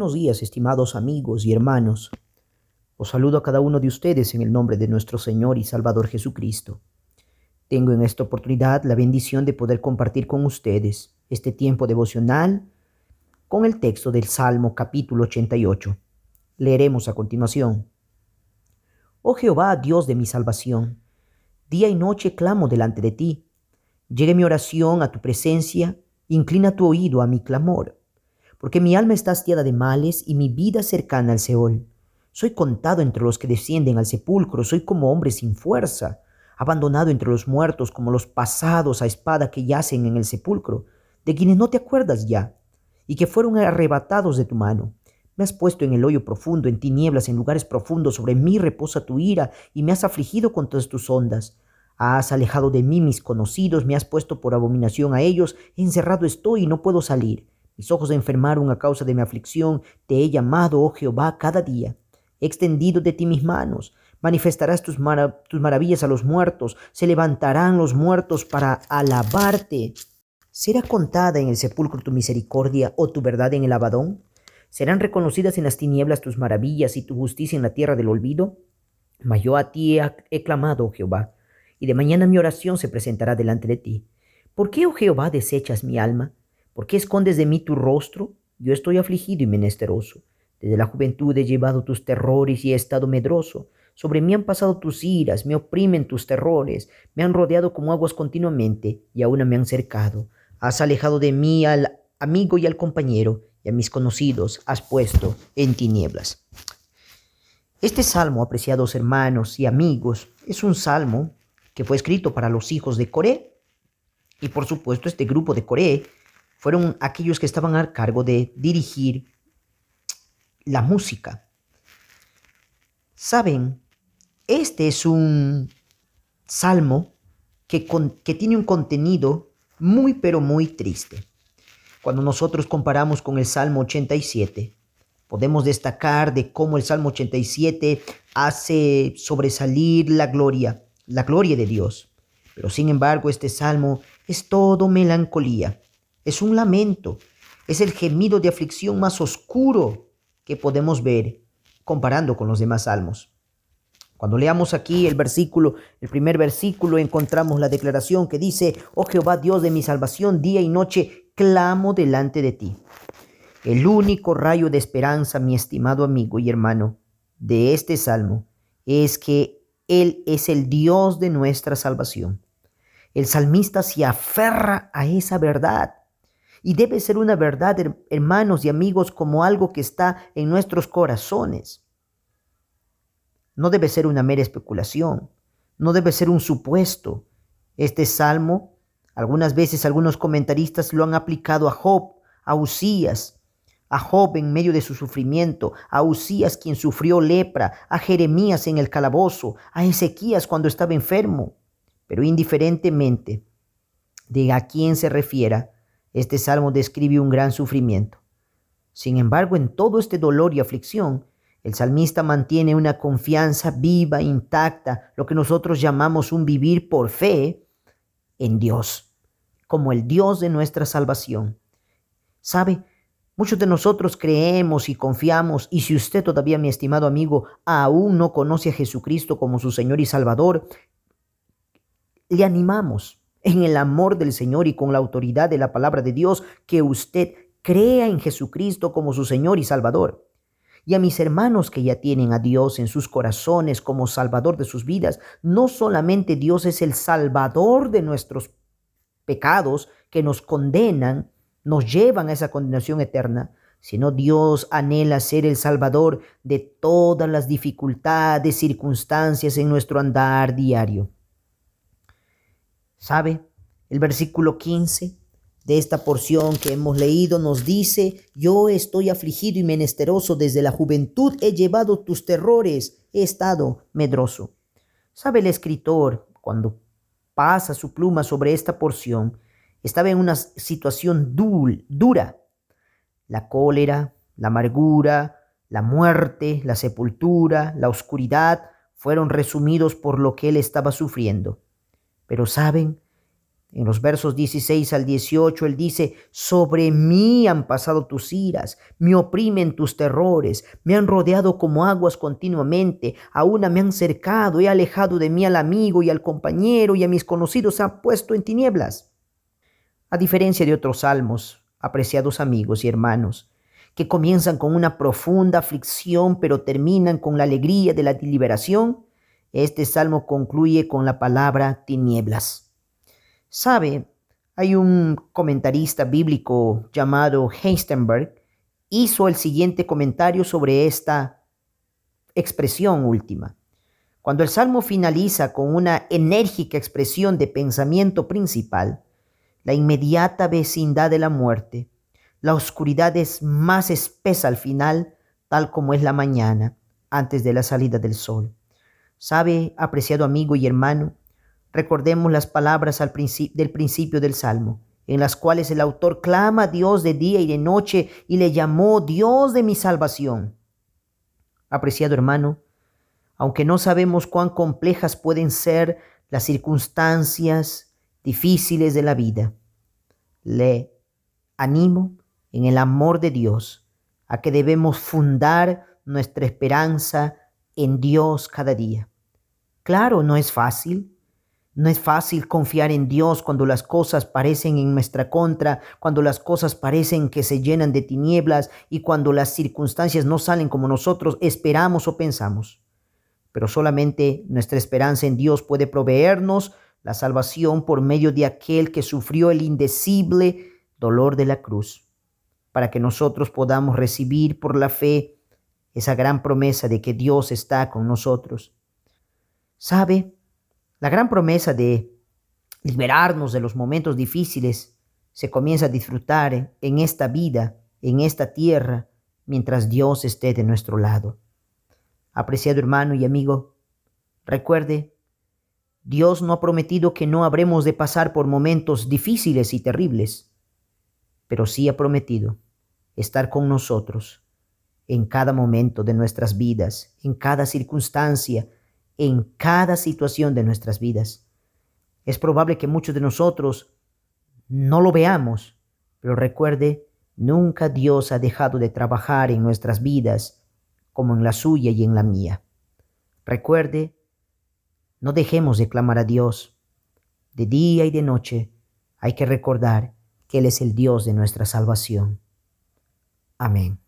buenos días, estimados amigos y hermanos. Os saludo a cada uno de ustedes en el nombre de nuestro Señor y Salvador Jesucristo. Tengo en esta oportunidad la bendición de poder compartir con ustedes este tiempo devocional con el texto del Salmo capítulo 88. Leeremos a continuación. Oh Jehová, Dios de mi salvación, día y noche clamo delante de ti. Llegue mi oración a tu presencia, inclina tu oído a mi clamor porque mi alma está hastiada de males y mi vida cercana al Seol. Soy contado entre los que descienden al sepulcro, soy como hombre sin fuerza, abandonado entre los muertos como los pasados a espada que yacen en el sepulcro, de quienes no te acuerdas ya, y que fueron arrebatados de tu mano. Me has puesto en el hoyo profundo, en tinieblas, en lugares profundos, sobre mí reposa tu ira, y me has afligido con todas tus ondas. Has alejado de mí mis conocidos, me has puesto por abominación a ellos, encerrado estoy y no puedo salir. Mis ojos se enfermaron a causa de mi aflicción. Te he llamado, oh Jehová, cada día. He extendido de ti mis manos. Manifestarás tus, maravillas a los muertos. Se levantarán los muertos para alabarte. ¿Será contada en el sepulcro tu misericordia o tu verdad en el abadón? ¿Serán reconocidas en las tinieblas tus maravillas y tu justicia en la tierra del olvido? Mas yo a ti he, he clamado, oh Jehová, y de mañana mi oración se presentará delante de ti. ¿Por qué, oh Jehová, desechas mi alma? ¿Por qué escondes de mí tu rostro? Yo estoy afligido y menesteroso. Desde la juventud he llevado tus terrores y he estado medroso. Sobre mí han pasado tus iras, me oprimen tus terrores, me han rodeado como aguas continuamente y aún me han cercado. Has alejado de mí al amigo y al compañero, y a mis conocidos has puesto en tinieblas. Este salmo, apreciados hermanos y amigos, es un salmo que fue escrito para los hijos de Coré. Y por supuesto, este grupo de Coré fueron aquellos que estaban a cargo de dirigir la música. Saben, este es un salmo que, que tiene un contenido muy pero muy triste. Cuando nosotros comparamos con el Salmo 87, podemos destacar de cómo el Salmo 87 hace sobresalir la gloria, la gloria de Dios. Pero sin embargo, este salmo es todo melancolía es un lamento, es el gemido de aflicción más oscuro que podemos ver comparando con los demás salmos. Cuando leamos aquí el versículo, el primer versículo, encontramos la declaración que dice, oh Jehová Dios de mi salvación, día y noche clamo delante de ti. El único rayo de esperanza, mi estimado amigo y hermano, de este salmo es que Él es el Dios de nuestra salvación. El salmista se aferra a esa verdad y debe ser una verdad, hermanos y amigos, como algo que está en nuestros corazones. No debe ser una mera especulación, no debe ser un supuesto. Este salmo, algunas veces algunos comentaristas lo han aplicado a Job, a Usías, a Job en medio de su sufrimiento, a Usías quien sufrió lepra, a Jeremías en el calabozo, a Ezequías cuando estaba enfermo. Pero indiferentemente de a quién se refiera, este salmo describe un gran sufrimiento. Sin embargo, en todo este dolor y aflicción, el salmista mantiene una confianza viva, intacta, lo que nosotros llamamos un vivir por fe en Dios, como el Dios de nuestra salvación. ¿Sabe? Muchos de nosotros creemos y confiamos, y si usted todavía, mi estimado amigo, aún no conoce a Jesucristo como su Señor y Salvador, le animamos en el amor del Señor y con la autoridad de la palabra de Dios, que usted crea en Jesucristo como su Señor y Salvador. Y a mis hermanos que ya tienen a Dios en sus corazones como Salvador de sus vidas, no solamente Dios es el Salvador de nuestros pecados que nos condenan, nos llevan a esa condenación eterna, sino Dios anhela ser el Salvador de todas las dificultades, circunstancias en nuestro andar diario. ¿Sabe? El versículo 15 de esta porción que hemos leído nos dice, yo estoy afligido y menesteroso, desde la juventud he llevado tus terrores, he estado medroso. ¿Sabe el escritor, cuando pasa su pluma sobre esta porción, estaba en una situación dura. La cólera, la amargura, la muerte, la sepultura, la oscuridad fueron resumidos por lo que él estaba sufriendo. Pero saben, En los versos 16 al 18, Él dice, sobre mí han pasado tus iras, me oprimen tus terrores, me han rodeado como aguas continuamente, a una me han cercado, he alejado de mí al amigo y al compañero y a mis conocidos ha puesto en tinieblas. A diferencia de otros salmos, apreciados amigos y hermanos, que comienzan con una profunda aflicción pero terminan con la alegría de la liberación, este salmo concluye con la palabra tinieblas. Sabe, hay un comentarista bíblico llamado Heistenberg, hizo el siguiente comentario sobre esta expresión última. Cuando el salmo finaliza con una enérgica expresión de pensamiento principal, la inmediata vecindad de la muerte, la oscuridad es más espesa al final, tal como es la mañana, antes de la salida del sol. ¿Sabe, apreciado amigo y hermano? Recordemos las palabras al del principio del Salmo, en las cuales el autor clama a Dios de día y de noche y le llamó Dios de mi salvación. Apreciado hermano, aunque no sabemos cuán complejas pueden ser las circunstancias difíciles de la vida, le animo en el amor de Dios a que debemos fundar nuestra esperanza en Dios cada día. Claro, no es fácil, no es fácil confiar en Dios cuando las cosas parecen en nuestra contra, cuando las cosas parecen que se llenan de tinieblas y cuando las circunstancias no salen como nosotros esperamos o pensamos. Pero solamente nuestra esperanza en Dios puede proveernos la salvación por medio de aquel que sufrió el indecible dolor de la cruz, para que nosotros podamos recibir por la fe esa gran promesa de que Dios está con nosotros. ¿Sabe? La gran promesa de liberarnos de los momentos difíciles se comienza a disfrutar en esta vida, en esta tierra, mientras Dios esté de nuestro lado. Apreciado hermano y amigo, recuerde, Dios no ha prometido que no habremos de pasar por momentos difíciles y terribles, pero sí ha prometido estar con nosotros en cada momento de nuestras vidas, en cada circunstancia, en cada situación de nuestras vidas. Es probable que muchos de nosotros no lo veamos, pero recuerde, nunca Dios ha dejado de trabajar en nuestras vidas como en la suya y en la mía. Recuerde, no dejemos de clamar a Dios. De día y de noche hay que recordar que Él es el Dios de nuestra salvación. Amén.